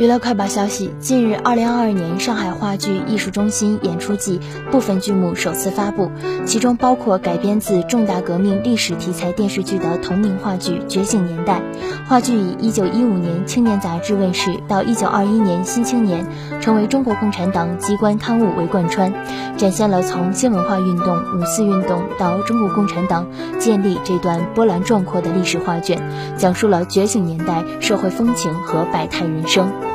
娱乐快报消息近日二零二二年上海话剧艺术中心演出季部分剧目首次发布其中包括改编自重大革命历史题材电视剧的同名话剧觉醒年代。话剧以一九一五年青年杂志问世到一九二一年新青年成为中国共产党机关刊物为贯穿展现了从新文化运动五四运动到中国共产党建立这段波澜壮阔的历史画卷讲述了觉醒年代社会风情和百态人生。